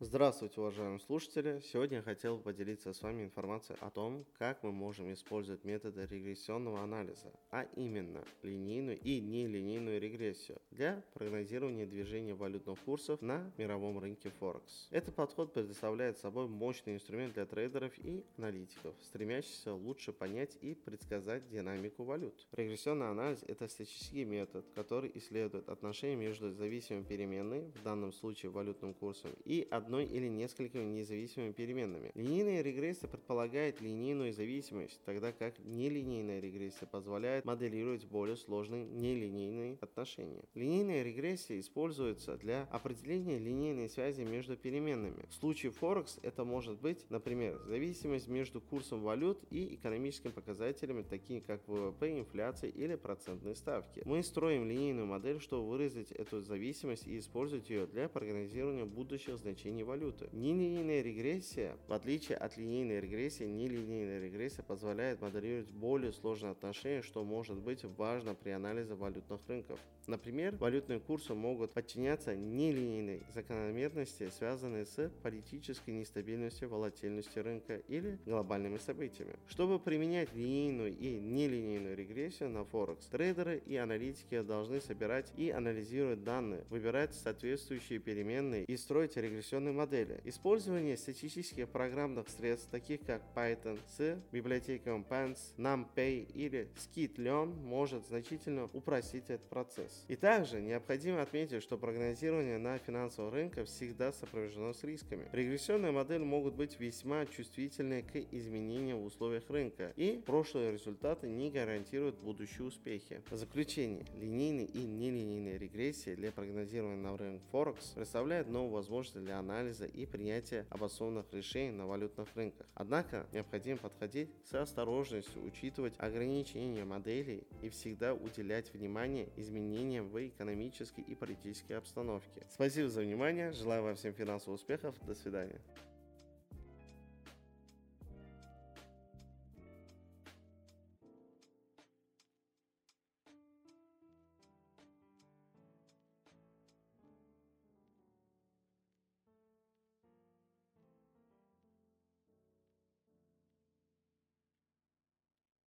Здравствуйте, уважаемые слушатели! Сегодня я хотел поделиться с вами информацией о том, как мы можем использовать методы регрессионного анализа, а именно линейную и нелинейную регрессию для прогнозирования движения валютных курсов на мировом рынке Форекс. Этот подход предоставляет собой мощный инструмент для трейдеров и аналитиков, стремящихся лучше понять и предсказать динамику валют. Регрессионный анализ – это статистический метод, который исследует отношения между зависимыми переменной, в данном случае валютным курсом, и одной одной или несколькими независимыми переменными. Линейная регрессия предполагает линейную зависимость, тогда как нелинейная регрессия позволяет моделировать более сложные нелинейные отношения. Линейная регрессия используется для определения линейной связи между переменными. В случае Форекс это может быть, например, зависимость между курсом валют и экономическими показателями, такими как ВВП, инфляция или процентные ставки. Мы строим линейную модель, чтобы выразить эту зависимость и использовать ее для прогнозирования будущих значений изменений валюты. Нелинейная регрессия, в отличие от линейной регрессии, нелинейная регрессия позволяет моделировать более сложные отношения, что может быть важно при анализе валютных рынков. Например, валютные курсы могут подчиняться нелинейной закономерности, связанной с политической нестабильностью, волатильностью рынка или глобальными событиями. Чтобы применять линейную и нелинейную регрессию на Форекс, трейдеры и аналитики должны собирать и анализировать данные, выбирать соответствующие переменные и строить регрессионные информационной модели. Использование статистических программных средств, таких как Python с библиотеками Pants, NumPy или Skitlearn, может значительно упростить этот процесс. И также необходимо отметить, что прогнозирование на финансовых рынках всегда сопровождено с рисками. Регрессионные модели могут быть весьма чувствительны к изменениям в условиях рынка, и прошлые результаты не гарантируют будущие успехи. В заключение, линейные и нелинейные регрессии для прогнозирования на рынке Форекс представляют новые возможности для анализа анализа и принятия обоснованных решений на валютных рынках. Однако необходимо подходить с осторожностью, учитывать ограничения моделей и всегда уделять внимание изменениям в экономической и политической обстановке. Спасибо за внимание, желаю вам всем финансовых успехов, до свидания.